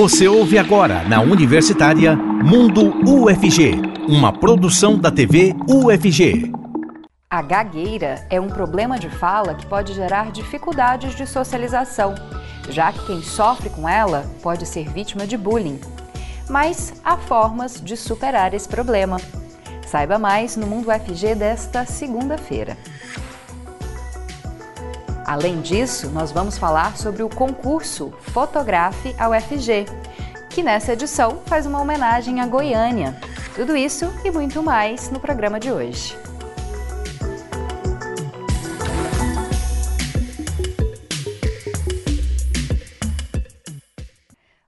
Você ouve agora na Universitária Mundo UFG, uma produção da TV UFG. A gagueira é um problema de fala que pode gerar dificuldades de socialização, já que quem sofre com ela pode ser vítima de bullying. Mas há formas de superar esse problema. Saiba mais no Mundo UFG desta segunda-feira. Além disso, nós vamos falar sobre o concurso Fotografe ao UFG, que nessa edição faz uma homenagem à Goiânia. Tudo isso e muito mais no programa de hoje.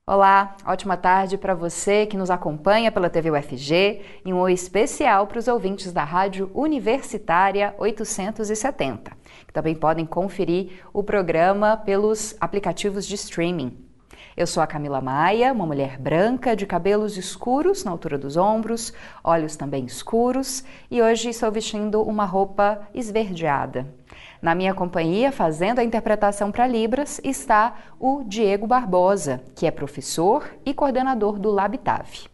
Olá, ótima tarde para você que nos acompanha pela TV UFG e um oi especial para os ouvintes da Rádio Universitária 870 que também podem conferir o programa pelos aplicativos de streaming. Eu sou a Camila Maia, uma mulher branca de cabelos escuros na altura dos ombros, olhos também escuros, e hoje estou vestindo uma roupa esverdeada. Na minha companhia, fazendo a interpretação para Libras, está o Diego Barbosa, que é professor e coordenador do Labitave.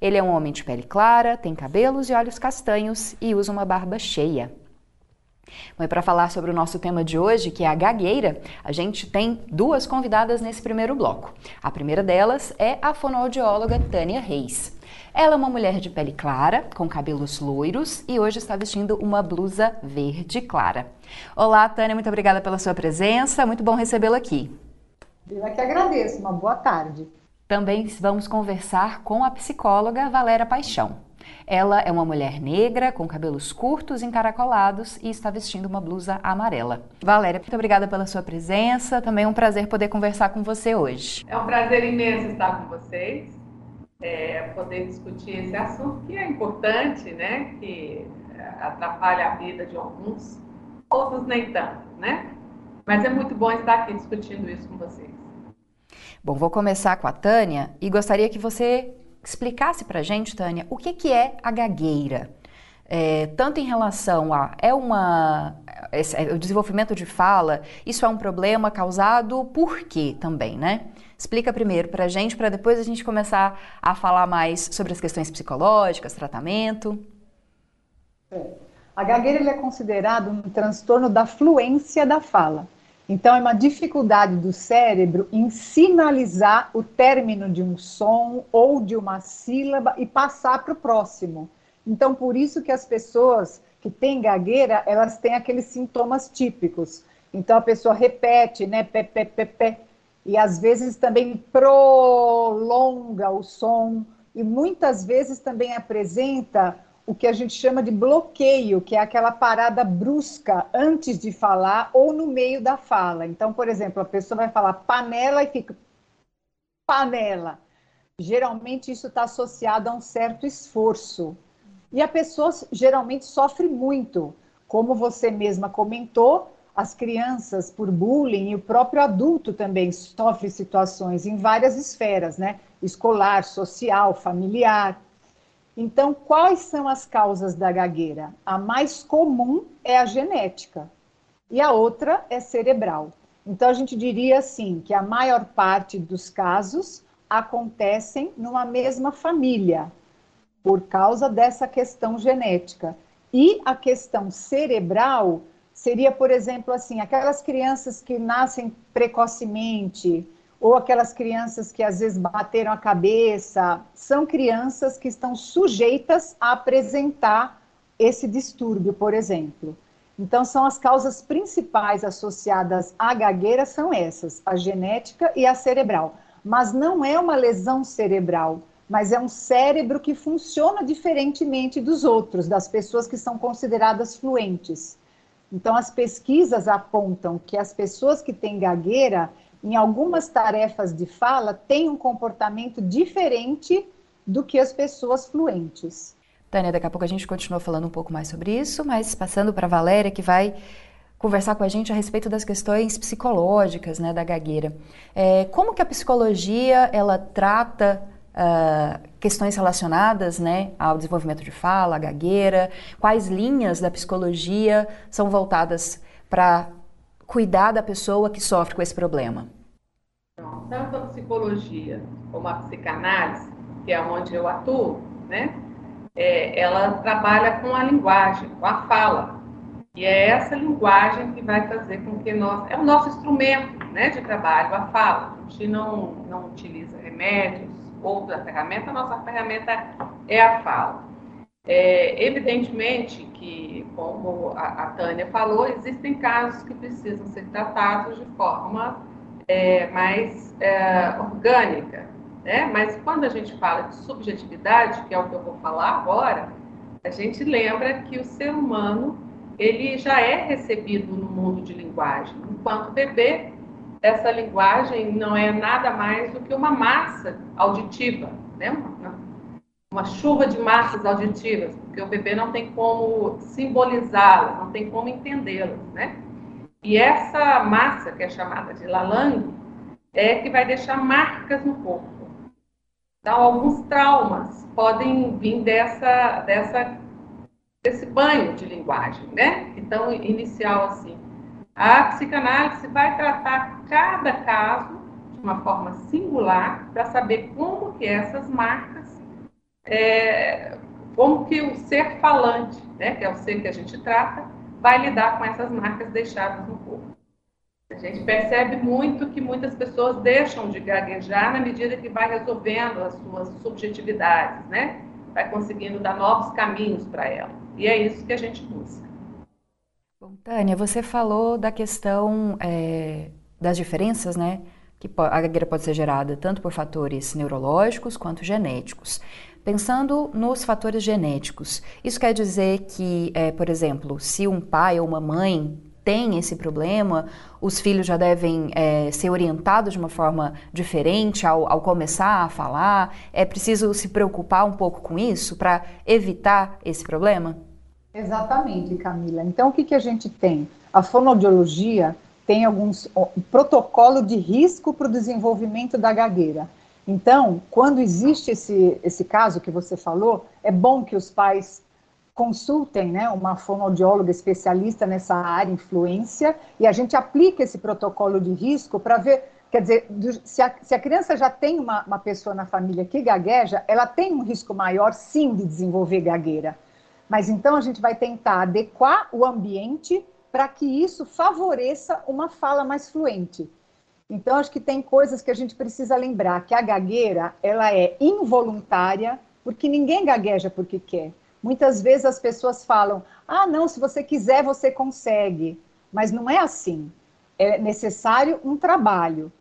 Ele é um homem de pele clara, tem cabelos e olhos castanhos e usa uma barba cheia. Bom, e para falar sobre o nosso tema de hoje, que é a gagueira, a gente tem duas convidadas nesse primeiro bloco. A primeira delas é a fonoaudióloga Tânia Reis. Ela é uma mulher de pele clara, com cabelos loiros e hoje está vestindo uma blusa verde clara. Olá, Tânia, muito obrigada pela sua presença, muito bom recebê-la aqui. Eu é que agradeço, uma boa tarde. Também vamos conversar com a psicóloga Valéria Paixão. Ela é uma mulher negra, com cabelos curtos, encaracolados e está vestindo uma blusa amarela. Valéria, muito obrigada pela sua presença. Também é um prazer poder conversar com você hoje. É um prazer imenso estar com vocês, é, poder discutir esse assunto que é importante, né? Que atrapalha a vida de alguns, outros nem tanto, né? Mas é muito bom estar aqui discutindo isso com vocês. Bom, vou começar com a Tânia e gostaria que você explicasse para a gente, Tânia, o que, que é a gagueira. É, tanto em relação a é uma esse, o desenvolvimento de fala, isso é um problema causado por quê também, né? Explica primeiro para a gente, para depois a gente começar a falar mais sobre as questões psicológicas, tratamento. É. A gagueira é considerado um transtorno da fluência da fala. Então, é uma dificuldade do cérebro em sinalizar o término de um som ou de uma sílaba e passar para o próximo. Então, por isso que as pessoas que têm gagueira, elas têm aqueles sintomas típicos. Então, a pessoa repete, né, pé, pé, pé, pé, e às vezes também prolonga o som, e muitas vezes também apresenta o que a gente chama de bloqueio, que é aquela parada brusca antes de falar ou no meio da fala. Então, por exemplo, a pessoa vai falar panela e fica panela. Geralmente isso está associado a um certo esforço. E a pessoa geralmente sofre muito. Como você mesma comentou, as crianças por bullying e o próprio adulto também sofre situações em várias esferas, né? Escolar, social, familiar. Então, quais são as causas da gagueira? A mais comum é a genética e a outra é cerebral. Então, a gente diria assim que a maior parte dos casos acontecem numa mesma família, por causa dessa questão genética. E a questão cerebral seria, por exemplo, assim, aquelas crianças que nascem precocemente, ou aquelas crianças que às vezes bateram a cabeça, são crianças que estão sujeitas a apresentar esse distúrbio, por exemplo. Então, são as causas principais associadas à gagueira são essas, a genética e a cerebral. Mas não é uma lesão cerebral, mas é um cérebro que funciona diferentemente dos outros, das pessoas que são consideradas fluentes. Então, as pesquisas apontam que as pessoas que têm gagueira, em algumas tarefas de fala, têm um comportamento diferente do que as pessoas fluentes. Tânia, daqui a pouco a gente continua falando um pouco mais sobre isso, mas passando para a Valéria, que vai conversar com a gente a respeito das questões psicológicas né, da gagueira. É, como que a psicologia ela trata uh, questões relacionadas né, ao desenvolvimento de fala, a gagueira? Quais linhas da psicologia são voltadas para cuidar da pessoa que sofre com esse problema? tanto a psicologia como a psicanálise, que é onde eu atuo, né? É, ela trabalha com a linguagem, com a fala. E é essa linguagem que vai fazer com que nós. É o nosso instrumento né, de trabalho, a fala. A gente não, não utiliza remédios, outra ferramenta, a nossa ferramenta é a fala. É, evidentemente que, como a, a, Tânia falou, existem casos que precisam ser tratados de forma é, mais é, orgânica, né? Mas quando a gente fala de subjetividade, que é o que eu vou falar agora, a gente lembra que o ser humano ele já é recebido no mundo de linguagem. Enquanto bebê, essa linguagem não é nada mais do que uma massa auditiva, né? uma, uma chuva de massas auditivas, porque o bebê não tem como simbolizá-las, não tem como entendê-las. Né? E essa massa, que é chamada de lalang, é que vai deixar marcas no corpo. Então, alguns traumas podem vir dessa, dessa, desse banho de linguagem, né? Então, inicial assim. A psicanálise vai tratar cada caso de uma forma singular para saber como que essas marcas, é, como que o ser falante, né, que é o ser que a gente trata, vai lidar com essas marcas deixadas no corpo. A gente percebe muito que muitas pessoas deixam de gaguejar na medida que vai resolvendo as suas subjetividades, né? Vai conseguindo dar novos caminhos para ela. E é isso que a gente busca. Bom, Tânia, você falou da questão é, das diferenças, né? Que a gagueira pode ser gerada tanto por fatores neurológicos quanto genéticos. Pensando nos fatores genéticos, isso quer dizer que, é, por exemplo, se um pai ou uma mãe tem esse problema, os filhos já devem é, ser orientados de uma forma diferente ao, ao, começar a falar? É preciso se preocupar um pouco com isso para evitar esse problema? Exatamente, Camila. Então, o que, que a gente tem? A fonoaudiologia tem alguns um protocolo de risco para o desenvolvimento da gagueira. Então, quando existe esse, esse caso que você falou, é bom que os pais consultem né, uma fonoaudióloga especialista nessa área, influência, e a gente aplica esse protocolo de risco para ver, quer dizer, se a, se a criança já tem uma, uma pessoa na família que gagueja, ela tem um risco maior, sim, de desenvolver gagueira. Mas então a gente vai tentar adequar o ambiente para que isso favoreça uma fala mais fluente. Então, acho que tem coisas que a gente precisa lembrar, que a gagueira, ela é involuntária, porque ninguém gagueja porque quer. Muitas vezes as pessoas falam: ah, não, se você quiser, você consegue. Mas não é assim. É necessário um trabalho.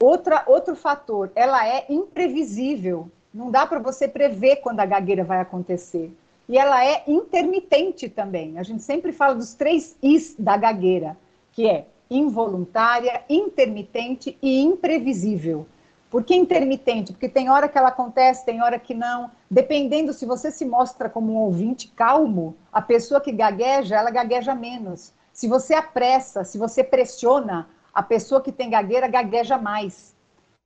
Outra, outro fator, ela é imprevisível. Não dá para você prever quando a gagueira vai acontecer. E ela é intermitente também. A gente sempre fala dos três Is da gagueira, que é involuntária, intermitente e imprevisível. Por que intermitente? Porque tem hora que ela acontece, tem hora que não. Dependendo se você se mostra como um ouvinte calmo, a pessoa que gagueja, ela gagueja menos. Se você apressa, se você pressiona, a pessoa que tem gagueira gagueja mais.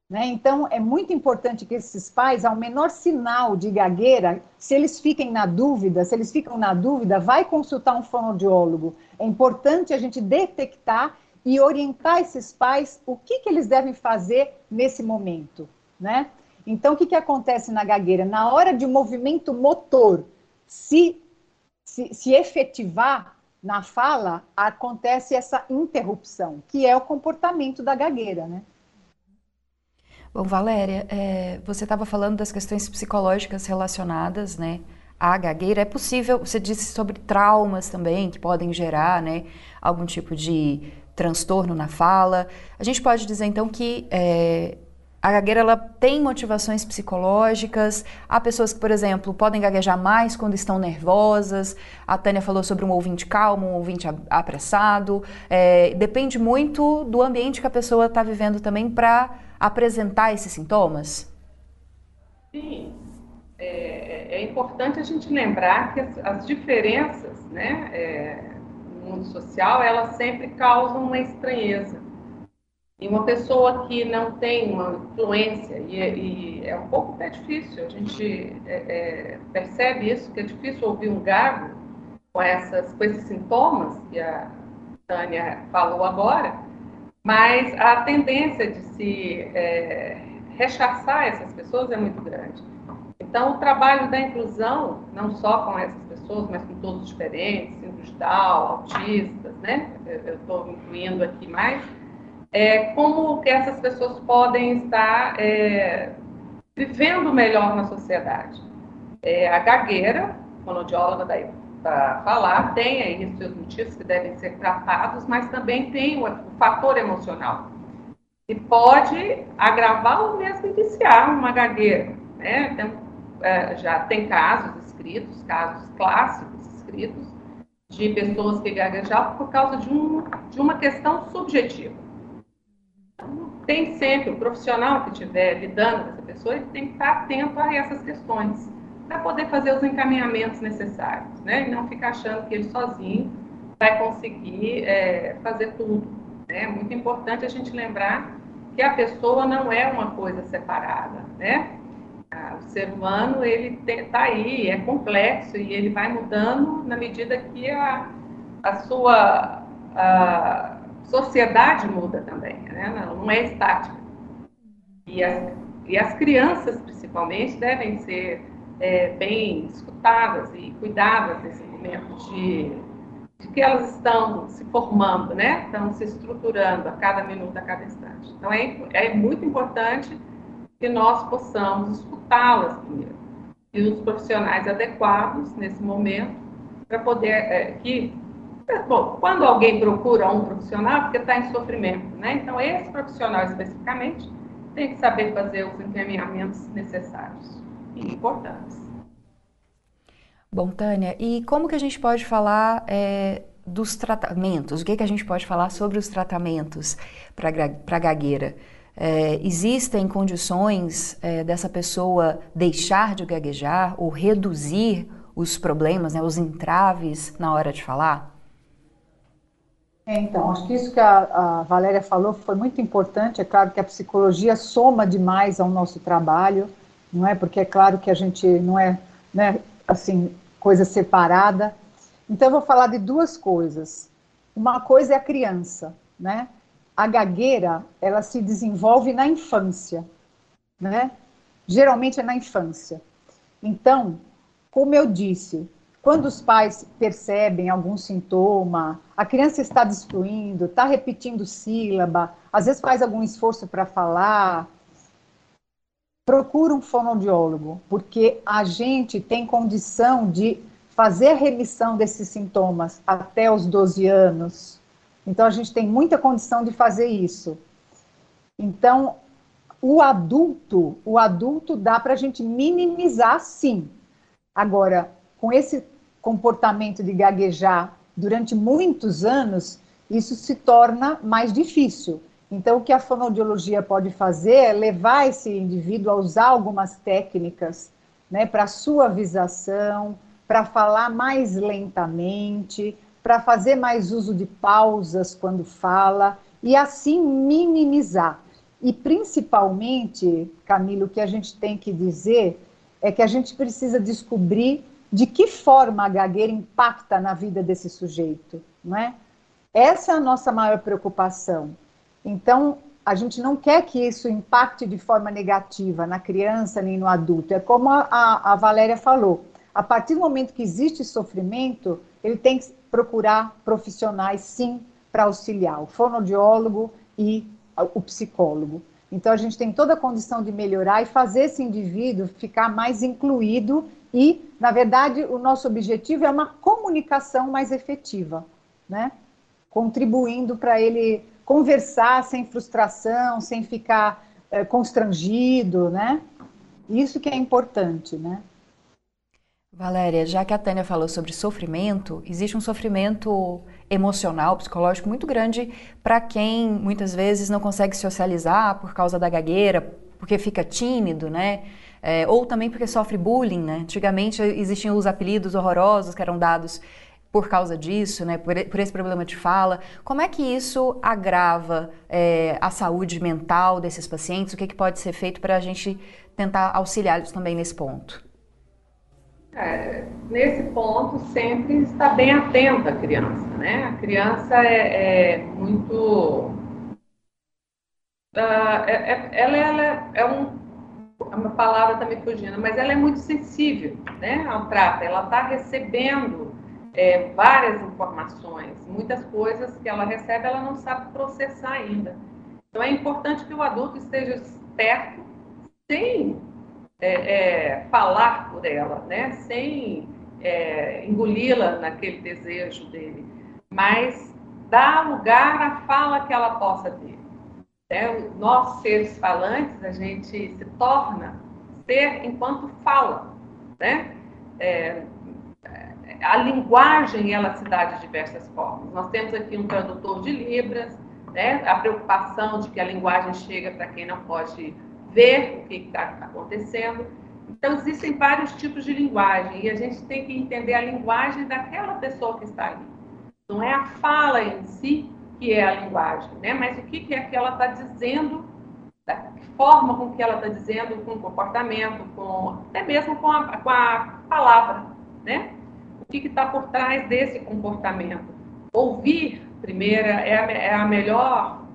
Né? Então, é muito importante que esses pais, ao menor sinal de gagueira, se eles fiquem na dúvida, se eles ficam na dúvida, vai consultar um fonoaudiólogo. É importante a gente detectar e orientar esses pais o que, que eles devem fazer nesse momento, né? Então, o que, que acontece na gagueira? Na hora de movimento motor se, se, se efetivar na fala, acontece essa interrupção, que é o comportamento da gagueira, né? Bom, Valéria, é, você estava falando das questões psicológicas relacionadas, né, à gagueira. É possível, você disse sobre traumas também que podem gerar, né, algum tipo de transtorno na fala. A gente pode dizer então que é, a gagueira ela tem motivações psicológicas. Há pessoas que, por exemplo, podem gaguejar mais quando estão nervosas. A Tânia falou sobre um ouvinte calmo, um ouvinte apressado. É, depende muito do ambiente que a pessoa está vivendo também para apresentar esses sintomas. Sim, é, é, importante a gente lembrar que as, as diferenças, né? É, mundo social, elas sempre causam uma estranheza. E uma pessoa que não tem uma influência, e, e é um pouco até difícil, a gente é, é, percebe isso, que é difícil ouvir um gago com, essas, com esses sintomas que a Tânia falou agora, Mas a tendência de se é, rechaçar essas pessoas é muito grande. Então, o trabalho da inclusão, não só com essas pessoas, mas com todos diferentes, síndrome de Down, autistas, né? Eu estou incluindo aqui mais, é como que essas pessoas podem estar é, vivendo melhor na sociedade. É, a gagueira, fonoaudióloga daí para falar, tem aí os seus motivos que devem ser tratados, mas também tem o, o fator emocional. E pode agravar ou mesmo iniciar uma gagueira. Né? Tem, é, já tem casos escritos, casos clássicos escritos, de pessoas que gaguejavam por causa de, um, de uma questão subjetiva. Tem sempre o profissional que estiver lidando com essa pessoa, ele tem que estar atento a essas questões para poder fazer os encaminhamentos necessários, né? E não ficar achando que ele sozinho vai conseguir é, fazer tudo. Né? É muito importante a gente lembrar que a pessoa não é uma coisa separada, né? O ser humano ele está aí, é complexo e ele vai mudando na medida que a, a sua a sociedade muda também, né? não, não é estática. E as, e as crianças, principalmente, devem ser é, bem escutadas e cuidadas nesse momento de, de, que elas estão se formando, né? Estão se estruturando a cada minuto, a cada instante. Então é, é muito importante que nós possamos escutá-las primeiro e os profissionais adequados nesse momento para poder é, que bom, quando alguém procura um profissional é porque está em sofrimento, né? Então esse profissional especificamente tem que saber fazer os encaminhamentos necessários importantes. Bom, Tânia, e como que a gente pode falar é, dos tratamentos? O que, que a gente pode falar sobre os tratamentos para a gagueira? É, existem condições é, dessa pessoa deixar de gaguejar ou reduzir os problemas, né, os entraves na hora de falar? É, então, acho que isso que a, a, Valéria falou foi muito importante. É claro que a psicologia soma demais ao nosso trabalho não é? Porque é claro que a gente não é, né, assim, coisa separada. Então, eu vou falar de duas coisas. Uma coisa é a criança, né? A gagueira, ela se desenvolve na infância, né? Geralmente é na infância. Então, como eu disse, quando os pais percebem algum sintoma, a criança está destruindo, está repetindo sílaba, às vezes faz algum esforço para falar, procura um fonoaudiólogo, porque a gente tem condição de fazer a remissão desses sintomas até os 12 anos. Então, a gente tem muita condição de fazer isso. Então, o adulto, o adulto dá para a gente minimizar, sim. Agora, com esse comportamento de gaguejar durante muitos anos, isso se torna mais difícil. Então, o que a fonoaudiologia pode fazer é levar esse indivíduo a usar algumas técnicas né, para suavização, para falar mais lentamente, para fazer mais uso de pausas quando fala e assim minimizar. E principalmente, Camilo, o que a gente tem que dizer é que a gente precisa descobrir de que forma a gagueira impacta na vida desse sujeito, não é? Essa é a nossa maior preocupação. Então, a gente não quer que isso impacte de forma negativa na criança nem no adulto. É como a, a, Valéria falou: a partir do momento que existe sofrimento, ele tem que procurar profissionais, sim, para auxiliar, o fonoaudiólogo e o psicólogo. Então, a gente tem toda a condição de melhorar e fazer esse indivíduo ficar mais incluído e, na verdade, o nosso objetivo é uma comunicação mais efetiva, né? Contribuindo para ele conversar sem frustração, sem ficar é, constrangido, né? Isso que é importante, né? Valéria, já que a Tânia falou sobre sofrimento, existe um sofrimento emocional, psicológico muito grande para quem muitas vezes não consegue socializar por causa da gagueira, porque fica tímido, né? É, ou também porque sofre bullying, né? Antigamente existiam os apelidos horrorosos que eram dados por causa disso, né, por, por, esse problema de fala. Como é que isso agrava é, a saúde mental desses pacientes? O que, que pode ser feito para a gente tentar auxiliá-los também nesse ponto? É, nesse ponto, sempre está bem atenta a criança, né? A criança é, é muito uh, é, ela, ela é um, é uma palavra está me fugindo, mas ela é muito sensível né, ao trato. Ela está recebendo é, várias informações, muitas coisas que ela recebe, ela não sabe processar ainda. Então é importante que o adulto esteja perto, sem é, é, falar por ela, né? sem é, engoli-la naquele desejo dele, mas dar lugar à fala que ela possa ter. Né? Nós, seres falantes, a gente se torna ser enquanto fala. Né? É, a linguagem ela se dá de diversas formas. Nós temos aqui um tradutor de Libras, né? a preocupação de que a linguagem chega para quem não pode ver o que está acontecendo. Então, existem vários tipos de linguagem e a gente tem que entender a linguagem daquela pessoa que está ali. Não é a fala em si que é a linguagem, né? mas o que, é que ela está dizendo, da forma com que ela está dizendo, com o comportamento, com, até mesmo com a, com a palavra. Né? O que está por trás desse comportamento? Ouvir, primeira, é a, é a melhor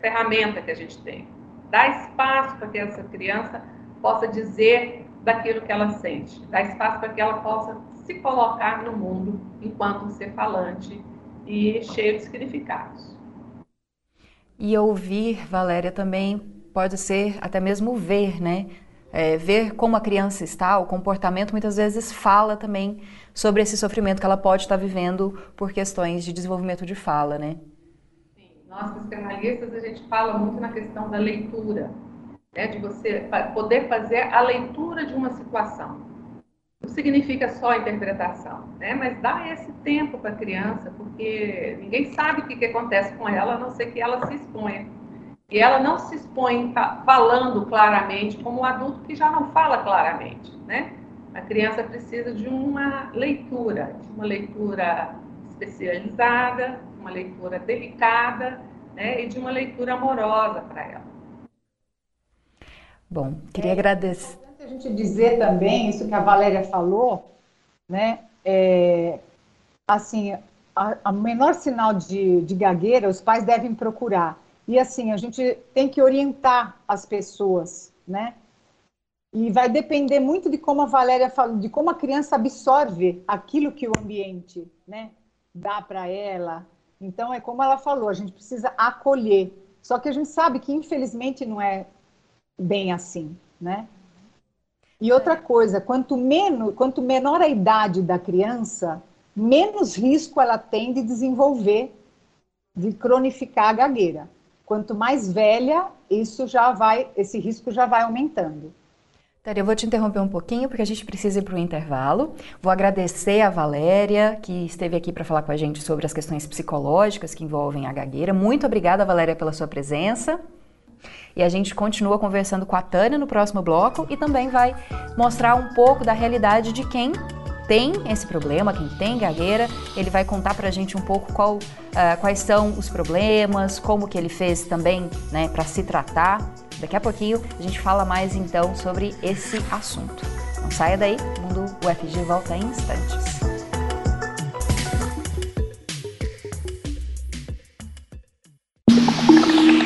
ferramenta que a gente tem. Dar espaço para que essa criança possa dizer daquilo que ela sente, dar espaço para que ela possa se colocar no mundo enquanto ser falante e cheio de significados. E ouvir, Valéria, também pode ser até mesmo ver, né? É, ver como a criança está, o comportamento muitas vezes fala também sobre esse sofrimento que ela pode estar vivendo por questões de desenvolvimento de fala, né? Nós psicanalistas a gente fala muito na questão da leitura, né, de você poder fazer a leitura de uma situação. Não significa só interpretação, né, mas dá esse tempo para a criança, porque ninguém sabe o que, que acontece com ela, a não ser que ela se exponha. E ela não se expõe falando claramente, como o adulto que já não fala claramente, né? A criança precisa de uma leitura, de uma leitura especializada, uma leitura delicada, né? E de uma leitura amorosa para ela. Bom, queria é, agradecer. É a gente dizer também isso que a Valéria falou, né? É, assim, a, menor sinal de, de gagueira, os pais devem procurar. E assim, a gente tem que orientar as pessoas, né? E vai depender muito de como a Valéria falou, de como a criança absorve aquilo que o ambiente, né, dá para ela. Então é como ela falou, a gente precisa acolher. Só que a gente sabe que infelizmente não é bem assim, né? E outra coisa, quanto, menos, quanto menor a idade da criança, menos risco ela tem de desenvolver, de cronificar a gagueira. Quanto mais velha, isso já vai, esse risco já vai aumentando. Eu vou te interromper um pouquinho porque a gente precisa ir para o intervalo. Vou agradecer a Valéria, que esteve aqui para falar com a gente sobre as questões psicológicas que envolvem a gagueira. Muito obrigada, Valéria, pela sua presença. E a gente continua conversando com a Tânia no próximo bloco e também vai mostrar um pouco da realidade de quem tem esse problema, quem tem gagueira, ele vai contar pra gente um pouco qual, uh, quais são os problemas, como que ele fez também, né, para se tratar. Daqui a pouquinho a gente fala mais então sobre esse assunto. Não saia daí, o Mundo UFG volta em instantes.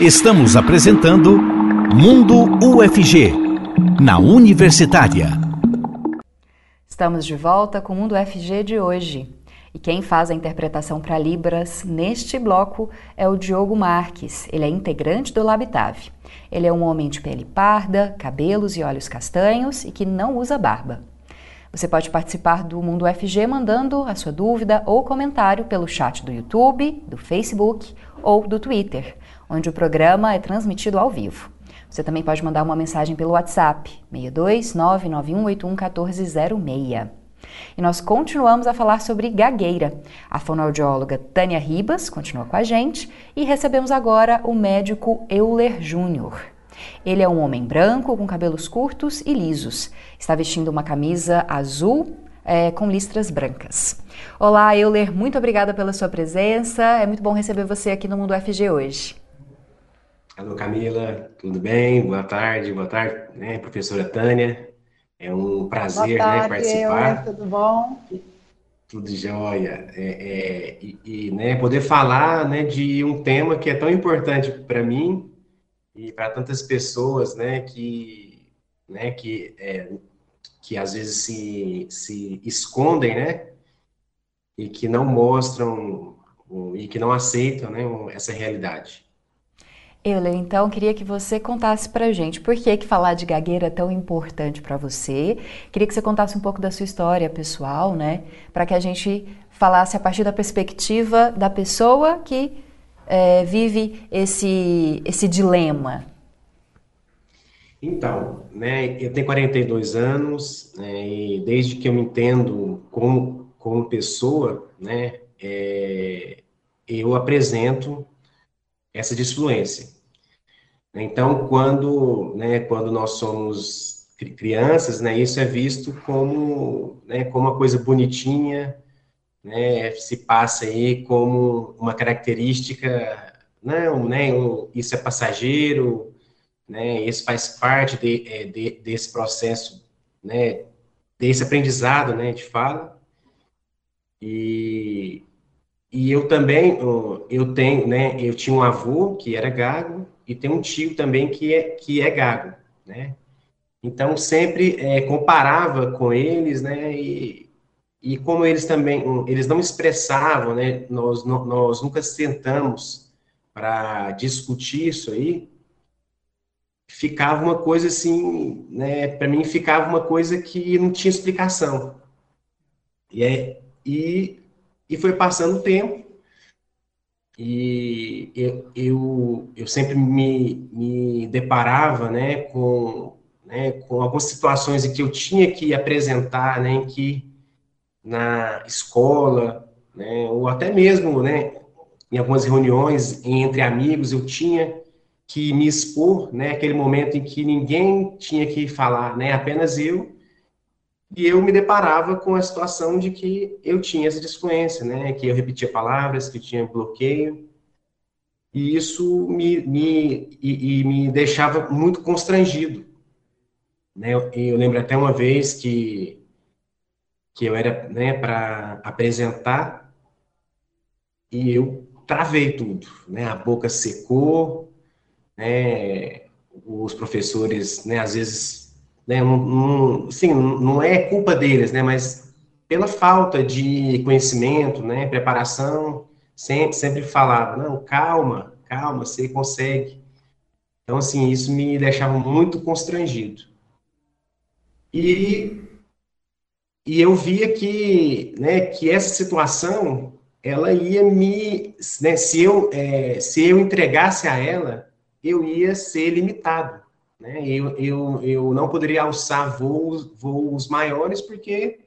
Estamos apresentando Mundo UFG, na Universitária. Estamos de volta com o Mundo UFG de hoje. E quem faz a interpretação para Libras neste bloco é o Diogo Marques. Ele é integrante do Labitave. Ele é um homem de pele parda, cabelos e olhos castanhos e que não usa barba. Você pode participar do Mundo UFG mandando a sua dúvida ou comentário pelo chat do YouTube, do Facebook ou do Twitter onde o programa é transmitido ao vivo. Você também pode mandar uma mensagem pelo WhatsApp 62 991811406. E nós continuamos a falar sobre gagueira. A fonoaudióloga Tânia Ribas continua com a gente e recebemos agora o médico Euler Júnior. Ele é um homem branco com cabelos curtos e lisos. Está vestindo uma camisa azul é, com listras brancas. Olá, Euler, muito obrigada pela sua presença. É muito bom receber você aqui no Mundo FG hoje. Alô, Camila, tudo bem? Boa tarde, boa tarde, né, professora Tânia. É um prazer, boa né, tarde, né, participar. Eu, tudo bom? Tudo jóia. É, é, e, e né, poder falar né, de um tema que é tão importante para mim e para tantas pessoas, né, que, né, que, é, que às vezes se, se escondem, né, e que não mostram e que não aceitam, né, essa realidade. Euler, então queria que você contasse pra gente por que, que falar de gagueira é tão importante para você. Queria que você contasse um pouco da sua história pessoal, né? Para que a gente falasse a partir da perspectiva da pessoa que é, vive esse, esse dilema. Então, né, eu tenho 42 anos né, e desde que eu me entendo como, como pessoa, né, é, eu apresento essa disfluência. Então, quando, né, quando nós somos crianças, né, isso é visto como, né, como uma coisa bonitinha, né, se passa aí como uma característica, não, né, um, isso é passageiro, né, isso faz parte de, é, de, desse processo, né, desse aprendizado, né, de fala, e, e eu também, eu tenho, né, eu tinha um avô que era gago e tem um tio também que é, que é gago, né? Então, sempre é, comparava com eles, né, e, e como eles também, eles não expressavam, né, nós, nós nunca sentamos para discutir isso aí, ficava uma coisa assim, né, para mim ficava uma coisa que não tinha explicação. E, é, e e foi passando o tempo, e eu, eu, eu sempre me, me deparava né, com, né, com algumas situações em que eu tinha que apresentar, né, em que na escola, né, ou até mesmo né, em algumas reuniões entre amigos, eu tinha que me expor, né, aquele momento em que ninguém tinha que falar, né, apenas eu, e eu me deparava com a situação de que eu tinha essa disfluência, né? Que eu repetia palavras, que tinha bloqueio. E isso me, me, e, e me deixava muito constrangido. Né? Eu, eu, lembro até uma vez que, que eu era né, para apresentar e eu travei tudo. Né? A boca secou, né? os professores, né, às vezes né? Não, sim, não é culpa deles, né? Mas pela falta de conhecimento, né? Preparação, sempre, sempre falava, não, calma, calma, você consegue. Então, assim, isso me deixava muito constrangido. E, e eu via que, né, que essa situação, ela ia me, né, se eu, é, se eu entregasse a ela, eu ia ser limitado. Né? Eu, eu, eu não poderia alçar voos, voos maiores porque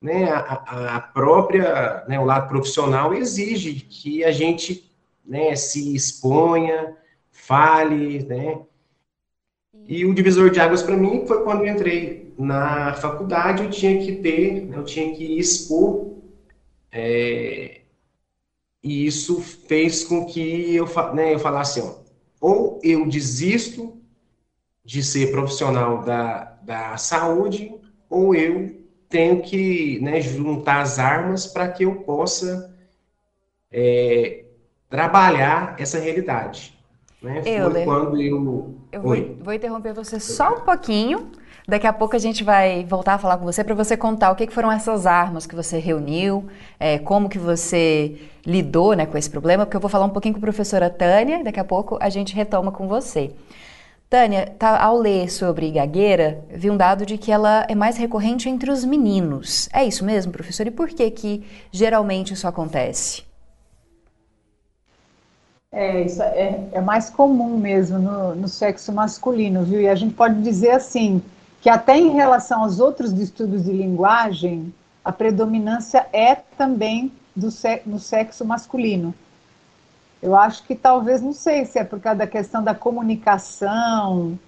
né, a, a própria, né, o lado profissional exige que a gente né, se exponha, fale, né? E o divisor de águas para mim foi quando eu entrei na faculdade, eu tinha que ter, eu tinha que expor, é, e isso fez com que eu, né, eu falasse, ó, ou eu desisto de ser profissional da, da saúde ou eu tenho que né, juntar as armas para que eu possa é, trabalhar essa realidade. Né? Foi quando eu. Eu vou, vou, interromper você só um pouquinho. Daqui a pouco a gente vai voltar a falar com você para você contar o que, que, foram essas armas que você reuniu, é, como que você lidou né, com esse problema, porque eu vou falar um pouquinho com a professora Tânia, daqui a pouco a gente retoma com você. Tânia, tá, ao ler sobre gagueira, vi um dado de que ela é mais recorrente entre os meninos. É isso mesmo, professor? E por que que geralmente isso acontece? É, isso é, é mais comum mesmo no, no, sexo masculino, viu? E a gente pode dizer assim, que até em relação aos outros estudos de linguagem, a predominância é também do, no sexo masculino. Eu acho que talvez, não sei se é por causa da questão da comunicação,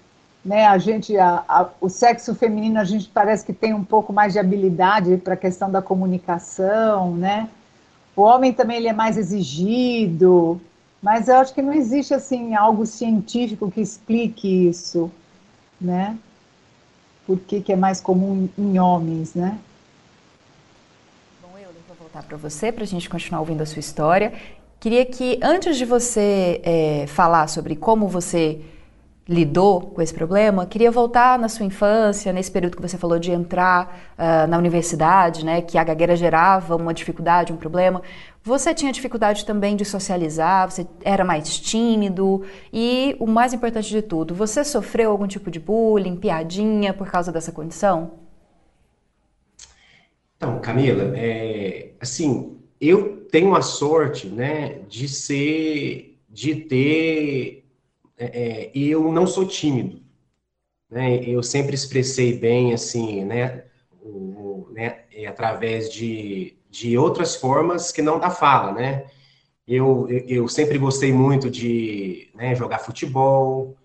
né? A gente, a, a, o sexo feminino, a gente parece que tem um pouco mais de habilidade para a questão da comunicação, né? O homem também ele é mais exigido, mas eu acho que não existe assim algo científico que explique isso, né? Por que, que é mais comum em, homens, né? Bom, eu vou voltar para você para a gente continuar ouvindo a sua história queria que antes de você é, falar sobre como você lidou com esse problema, queria voltar na sua infância, nesse período que você falou de entrar uh, na universidade, né, que a gagueira gerava uma dificuldade, um problema. Você tinha dificuldade também de socializar, você era mais tímido e o mais importante de tudo, você sofreu algum tipo de bullying, piadinha por causa dessa condição? Então, Camila, é, assim, eu tenho a sorte, né, de ser, de ter é, é, eu não sou tímido, né? Eu sempre expressei bem, assim, né? O, né através de, de outras formas que não da fala, né? Eu, eu sempre gostei muito de né, jogar futebol,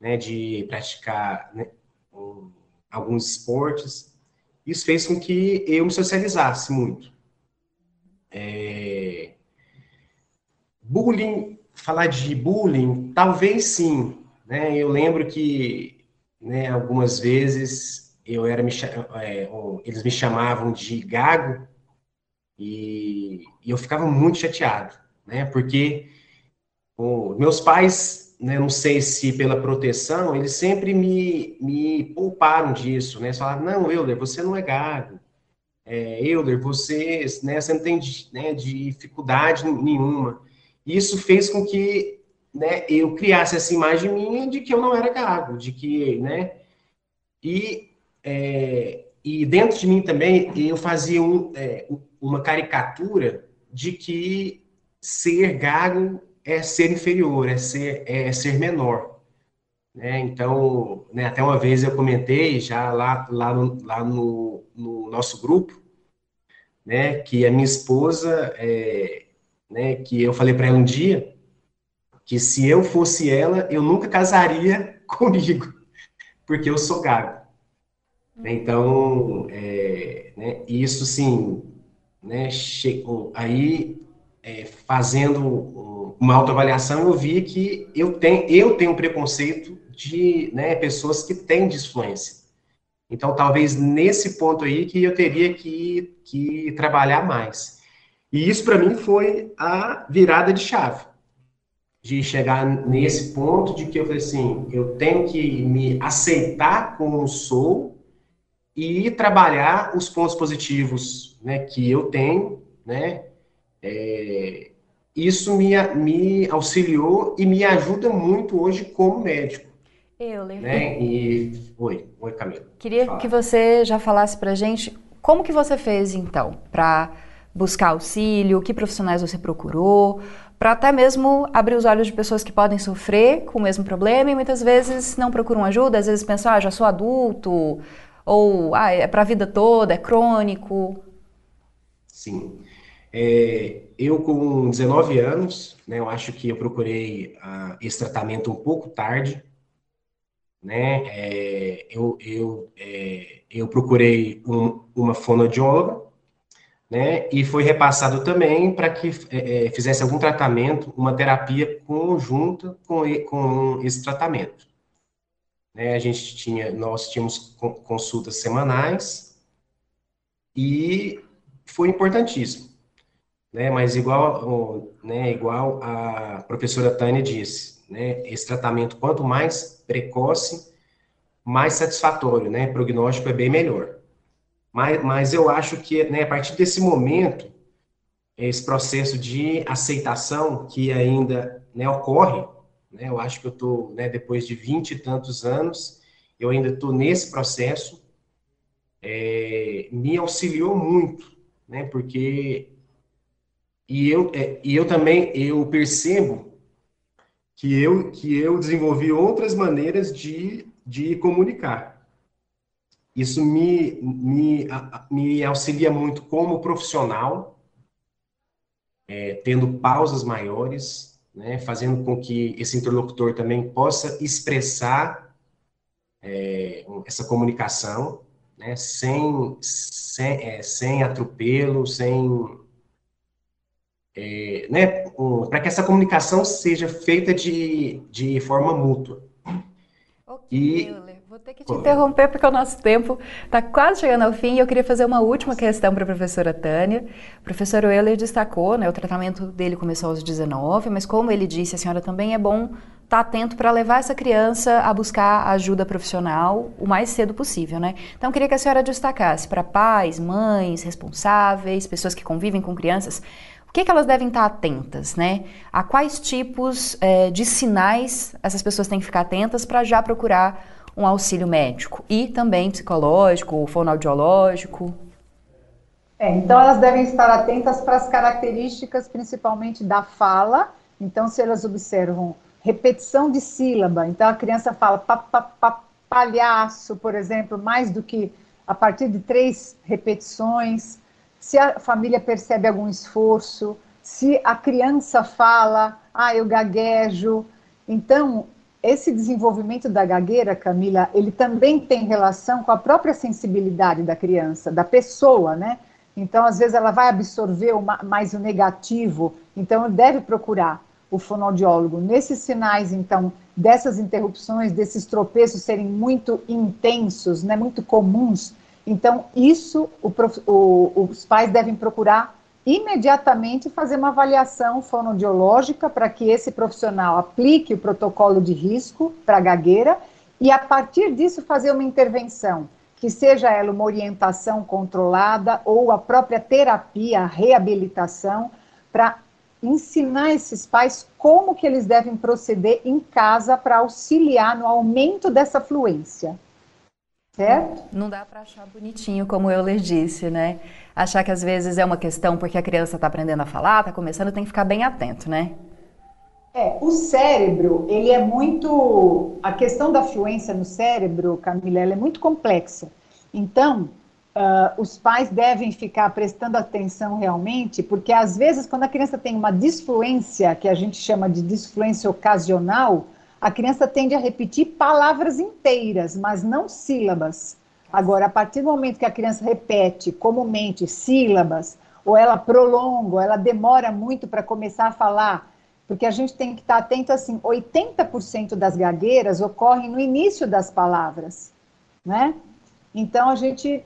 né, de praticar né, alguns esportes. Isso fez com que eu me socializasse muito. É... Bullying falar de bullying, talvez sim. Né? Eu lembro que né, algumas vezes eu era é, eles me chamavam de gago e, e eu ficava muito chateado, né? Porque meus pais, né, não sei se pela proteção, eles sempre me, me pouparam disso, né? Eles falaram, não, Euler, você não é gago. É, Euler, você, né, você não tem né, dificuldade nenhuma. Isso fez com que né, eu criasse essa imagem minha de que eu não era gago, de que, né, e, é, e dentro de mim também eu fazia um, é, uma caricatura de que ser gago é ser inferior, é ser, é ser menor. Né? Então, né, até uma vez eu comentei já lá, lá, no, lá no, no nosso grupo, né, que a minha esposa é, né, que eu falei para ela um dia que se eu fosse ela, eu nunca casaria comigo, porque eu sou gago. Então, é, né, isso sim, né, chegou, aí é, fazendo uma autoavaliação, eu vi que eu tenho, eu tenho um preconceito de né, pessoas que têm disfluência. Então, talvez nesse ponto aí que eu teria que, que trabalhar mais. E isso para mim foi a virada de chave. De chegar nesse ponto de que eu falei assim, eu tenho que me aceitar como sou e trabalhar os pontos positivos né, que eu tenho, né? É, isso me, me auxiliou e me ajuda muito hoje como médico. Eu lembro. Né? E... Oi, oi, Camila. Queria Fala. que você já falasse pra gente como que você fez, então, para buscar auxílio, que profissionais você procurou, para até mesmo abrir os olhos de pessoas que podem sofrer com o mesmo problema e muitas vezes não procuram ajuda, às vezes pensam, ah, já sou adulto, ou ah, é para a vida toda, é crônico. Sim. É, eu, com 19 anos, né, eu acho que eu procurei uh, esse tratamento um pouco tarde. Né? É, eu, eu, é, eu procurei um, uma fonoaudióloga, né? E foi repassado também para que é, é, fizesse algum tratamento, uma terapia conjunta com, com esse tratamento. Né? A gente tinha, nós tínhamos consultas semanais e foi importantíssimo. Né? Mas igual, né, igual a professora Tânia disse, né, esse tratamento quanto mais precoce, mais satisfatório, né? Prognóstico é bem melhor. Mas, mas eu acho que né, a partir desse momento, esse processo de aceitação que ainda né, ocorre, né, eu acho que eu estou, né, depois de vinte e tantos anos, eu ainda estou nesse processo, é, me auxiliou muito, né, porque e eu, é, e eu também eu percebo que eu, que eu desenvolvi outras maneiras de, de comunicar. Isso me, me, me auxilia muito como profissional, é, tendo pausas maiores, né, fazendo com que esse interlocutor também possa expressar é, essa comunicação, né, sem, sem, é, sem atropelo, sem. É, né, um, para que essa comunicação seja feita de, de forma mútua. Ok, e, ter que te interromper porque o nosso tempo está quase chegando ao fim e eu queria fazer uma última questão para a professora Tânia. O professor Euler destacou, né, o tratamento dele começou aos 19, mas como ele disse, a senhora também é bom estar tá atento para levar essa criança a buscar ajuda profissional o mais cedo possível, né? Então, eu queria que a senhora destacasse para pais, mães, responsáveis, pessoas que convivem com crianças, que, que elas devem estar atentas, né? A quais tipos é, de sinais essas pessoas têm que ficar atentas para já procurar um auxílio médico e também psicológico, fonoaudiológico? É, então elas devem estar atentas para as características, principalmente da fala. Então, se elas observam repetição de sílaba, então a criança fala pa, pa, pa, palhaço, por exemplo, mais do que a partir de três repetições. Se a família percebe algum esforço, se a criança fala, ah, eu gaguejo. Então, esse desenvolvimento da gagueira, Camila, ele também tem relação com a própria sensibilidade da criança, da pessoa, né? Então, às vezes, ela vai absorver mais o negativo, então deve procurar o fonoaudiólogo. Nesses sinais, então, dessas interrupções, desses tropeços serem muito intensos, né, muito comuns, então, isso o, o, os pais devem procurar imediatamente fazer uma avaliação fonoaudiológica para que esse profissional aplique o protocolo de risco para gagueira e, a partir disso, fazer uma intervenção, que seja ela uma orientação controlada ou a própria terapia, a reabilitação, para ensinar esses pais como que eles devem proceder em casa para auxiliar no aumento dessa fluência. Certo? Não dá para achar bonitinho, como eu lhe disse, né? Achar que às vezes é uma questão porque a criança está aprendendo a falar, está começando, tem que ficar bem atento, né? É, o cérebro, ele é muito. A questão da fluência no cérebro, Camila, ela é muito complexa. Então, uh, os pais devem ficar prestando atenção realmente, porque às vezes, quando a criança tem uma disfluência, que a gente chama de disfluência ocasional, a criança tende a repetir palavras inteiras, mas não sílabas. Agora, a partir do momento que a criança repete comumente sílabas, ou ela prolonga, ou ela demora muito para começar a falar, porque a gente tem que estar atento assim, 80% das gagueiras ocorrem no início das palavras, né? Então a gente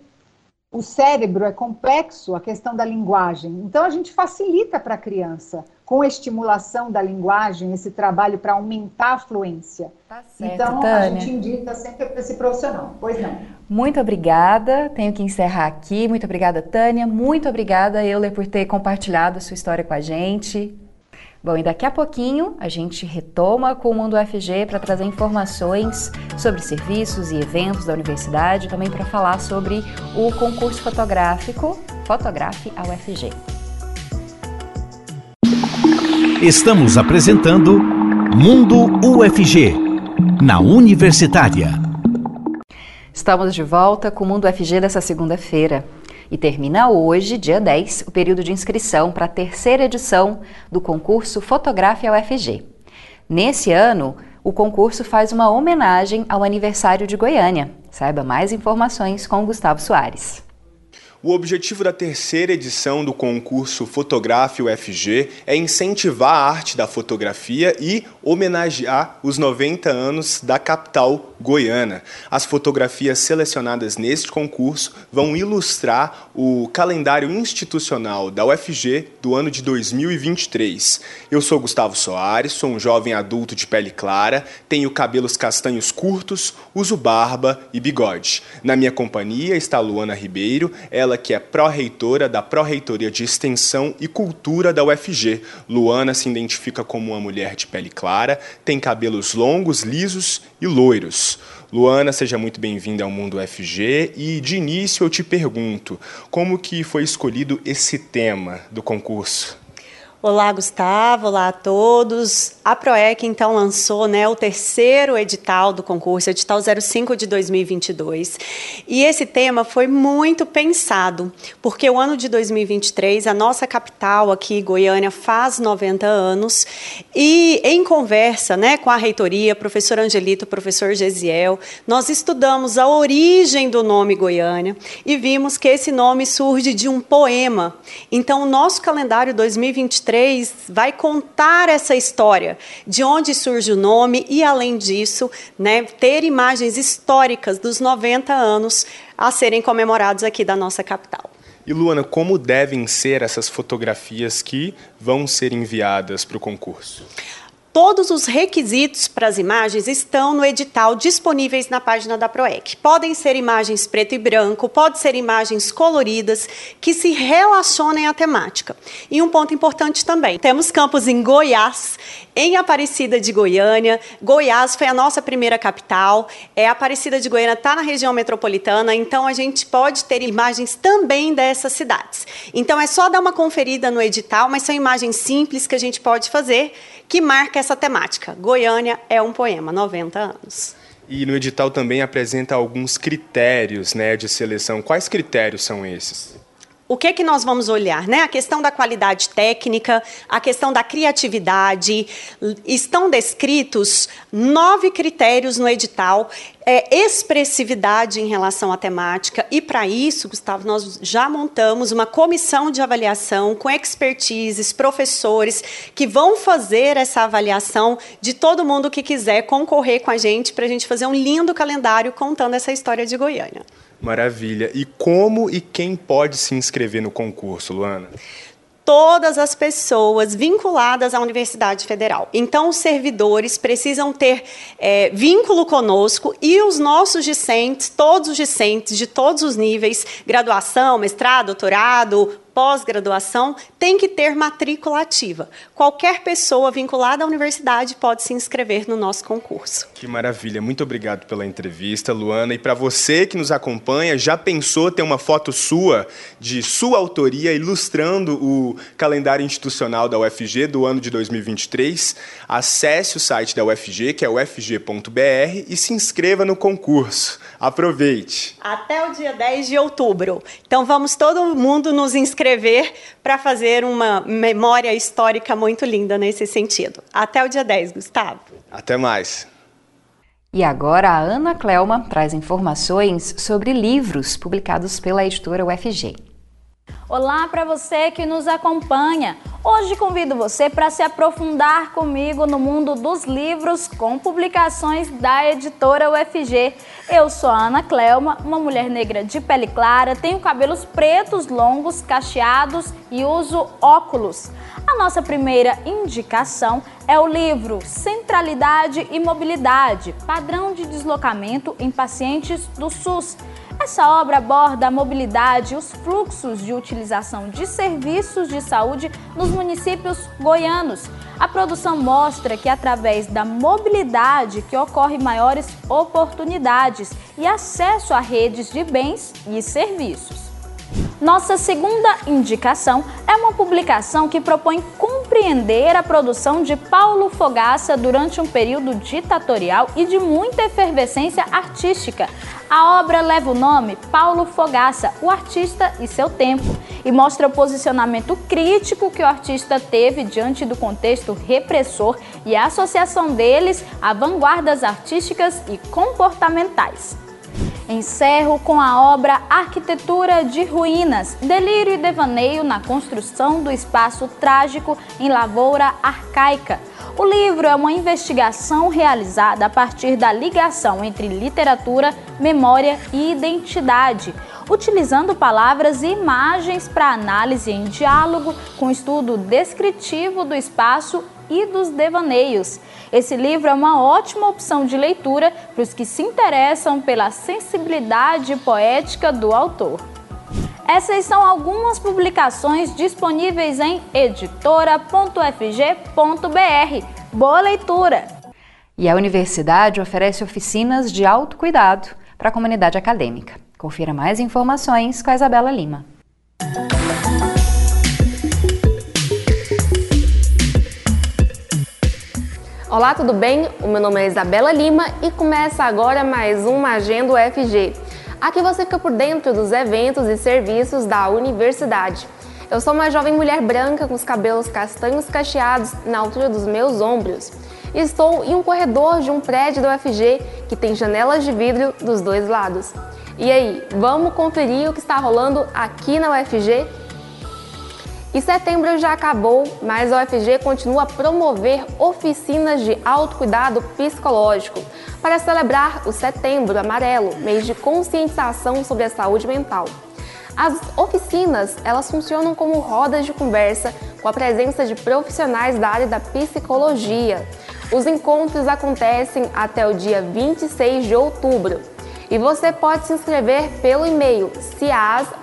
o cérebro é complexo, a questão da linguagem. Então a gente facilita para a criança com a estimulação da linguagem, esse trabalho para aumentar a fluência. Tá certo, então, Tânia. a gente indica sempre para esse profissional. Pois não. Muito obrigada. Tenho que encerrar aqui. Muito obrigada, Tânia. Muito obrigada, Euler, por ter compartilhado a sua história com a gente. Bom, e daqui a pouquinho a gente retoma com o Mundo UFG para trazer informações sobre serviços e eventos da universidade, também para falar sobre o concurso fotográfico Fotografe a UFG. Estamos apresentando Mundo UFG, na Universitária. Estamos de volta com o Mundo UFG dessa segunda-feira. E termina hoje, dia 10, o período de inscrição para a terceira edição do concurso Fotografia UFG. Nesse ano, o concurso faz uma homenagem ao aniversário de Goiânia. Saiba mais informações com Gustavo Soares. O objetivo da terceira edição do concurso Fotografia UFG é incentivar a arte da fotografia e homenagear os 90 anos da capital goiana. As fotografias selecionadas neste concurso vão ilustrar o calendário institucional da UFG do ano de 2023. Eu sou Gustavo Soares, sou um jovem adulto de pele clara, tenho cabelos castanhos curtos, uso barba e bigode. Na minha companhia está Luana Ribeiro, ela ela que é pró-reitora da Pró-Reitoria de Extensão e Cultura da UFG. Luana se identifica como uma mulher de pele clara, tem cabelos longos, lisos e loiros. Luana, seja muito bem-vinda ao Mundo UFG e de início eu te pergunto, como que foi escolhido esse tema do concurso? Olá, Gustavo. Olá a todos. A PROEC, então, lançou né, o terceiro edital do concurso, edital 05 de 2022. E esse tema foi muito pensado, porque o ano de 2023, a nossa capital aqui, Goiânia, faz 90 anos. E em conversa né, com a reitoria, professor Angelito, professor Gesiel, nós estudamos a origem do nome Goiânia e vimos que esse nome surge de um poema. Então, o nosso calendário 2023 2023 vai contar essa história de onde surge o nome e, além disso, né, ter imagens históricas dos 90 anos a serem comemorados aqui da nossa capital. E Luana, como devem ser essas fotografias que vão ser enviadas para o concurso? Todos os requisitos para as imagens estão no edital disponíveis na página da PROEC. Podem ser imagens preto e branco, pode ser imagens coloridas que se relacionem à temática. E um ponto importante também: temos campos em Goiás, em Aparecida de Goiânia. Goiás foi a nossa primeira capital. É Aparecida de Goiânia está na região metropolitana, então a gente pode ter imagens também dessas cidades. Então é só dar uma conferida no edital, mas são imagens simples que a gente pode fazer que marca essa temática. Goiânia é um poema, 90 anos. E no edital também apresenta alguns critérios né, de seleção. Quais critérios são esses? O que é que nós vamos olhar? Né? A questão da qualidade técnica, a questão da criatividade. Estão descritos nove critérios no edital. É, expressividade em relação à temática, e para isso, Gustavo, nós já montamos uma comissão de avaliação com expertises, professores, que vão fazer essa avaliação de todo mundo que quiser concorrer com a gente para a gente fazer um lindo calendário contando essa história de Goiânia. Maravilha. E como e quem pode se inscrever no concurso, Luana? todas as pessoas vinculadas à Universidade Federal. Então, os servidores precisam ter é, vínculo conosco e os nossos discentes, todos os discentes de todos os níveis, graduação, mestrado, doutorado, pós-graduação tem que ter matrícula ativa. Qualquer pessoa vinculada à universidade pode se inscrever no nosso concurso. Que maravilha. Muito obrigado pela entrevista, Luana. E para você que nos acompanha, já pensou ter uma foto sua, de sua autoria, ilustrando o calendário institucional da UFG do ano de 2023? Acesse o site da UFG, que é ufg.br, e se inscreva no concurso. Aproveite. Até o dia 10 de outubro. Então vamos todo mundo nos inscrever para fazer uma memória histórica muito linda nesse sentido. Até o dia 10, Gustavo. Até mais. E agora a Ana Clelma traz informações sobre livros publicados pela editora UFG. Olá para você que nos acompanha. Hoje convido você para se aprofundar comigo no mundo dos livros com publicações da editora UFG. Eu sou a Ana Clelma, uma mulher negra de pele clara, tenho cabelos pretos longos, cacheados e uso óculos. A nossa primeira indicação é o livro Centralidade e Mobilidade Padrão de Deslocamento em Pacientes do SUS essa obra aborda a mobilidade e os fluxos de utilização de serviços de saúde nos municípios goianos. A produção mostra que através da mobilidade que ocorre maiores oportunidades e acesso a redes de bens e serviços. Nossa segunda indicação é uma publicação que propõe compreender a produção de Paulo Fogaça durante um período ditatorial e de muita efervescência artística. A obra leva o nome Paulo Fogaça, o artista e seu tempo, e mostra o posicionamento crítico que o artista teve diante do contexto repressor e a associação deles a vanguardas artísticas e comportamentais. Encerro com a obra Arquitetura de Ruínas, Delírio e Devaneio na construção do espaço trágico em lavoura arcaica. O livro é uma investigação realizada a partir da ligação entre literatura, memória e identidade, utilizando palavras e imagens para análise em diálogo com estudo descritivo do espaço e dos devaneios. Esse livro é uma ótima opção de leitura para os que se interessam pela sensibilidade poética do autor. Essas são algumas publicações disponíveis em editora.fg.br. Boa leitura! E a universidade oferece oficinas de autocuidado para a comunidade acadêmica. Confira mais informações com a Isabela Lima. Olá, tudo bem? O meu nome é Isabela Lima e começa agora mais uma Agenda UFG. Aqui você fica por dentro dos eventos e serviços da universidade. Eu sou uma jovem mulher branca com os cabelos castanhos cacheados na altura dos meus ombros. Estou em um corredor de um prédio da UFG que tem janelas de vidro dos dois lados. E aí, vamos conferir o que está rolando aqui na UFG? E setembro já acabou, mas a UFG continua a promover oficinas de autocuidado psicológico para celebrar o Setembro Amarelo, mês de conscientização sobre a saúde mental. As oficinas, elas funcionam como rodas de conversa com a presença de profissionais da área da psicologia. Os encontros acontecem até o dia 26 de outubro. E você pode se inscrever pelo e-mail cias.ufg.br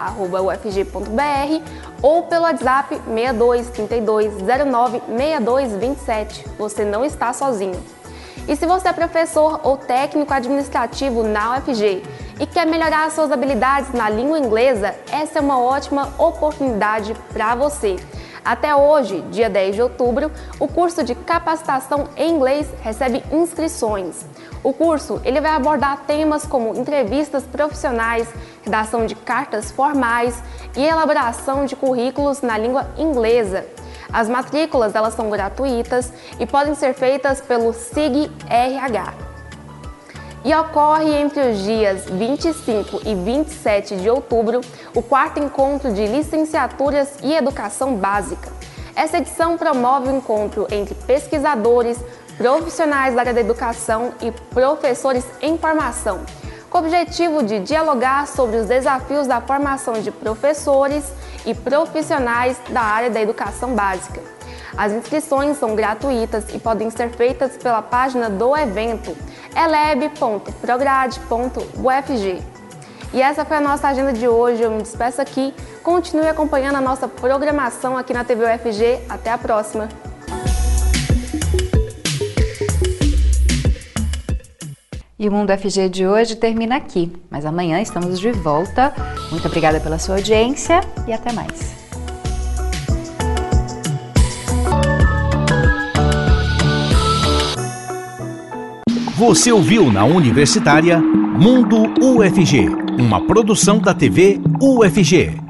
ou pelo WhatsApp 62 32 09 62 27. Você não está sozinho. E se você é professor ou técnico administrativo na UFG e quer melhorar suas habilidades na língua inglesa, essa é uma ótima oportunidade para você. Até hoje, dia 10 de outubro, o curso de capacitação em inglês recebe inscrições. O curso ele vai abordar temas como entrevistas profissionais, redação de cartas formais e elaboração de currículos na língua inglesa. As matrículas elas são gratuitas e podem ser feitas pelo SIG RH e ocorre entre os dias 25 e 27 de outubro o quarto encontro de licenciaturas e educação básica. Essa edição promove o encontro entre pesquisadores, profissionais da área da educação e professores em formação, com o objetivo de dialogar sobre os desafios da formação de professores e profissionais da área da educação básica. As inscrições são gratuitas e podem ser feitas pela página do evento eleb.prograde.ufg. E essa foi a nossa agenda de hoje. Eu me despeço aqui. Continue acompanhando a nossa programação aqui na TV UFG. Até a próxima! E o Mundo FG de hoje termina aqui, mas amanhã estamos de volta. Muito obrigada pela sua audiência e até mais. Você ouviu na Universitária Mundo UFG, uma produção da TV UFG.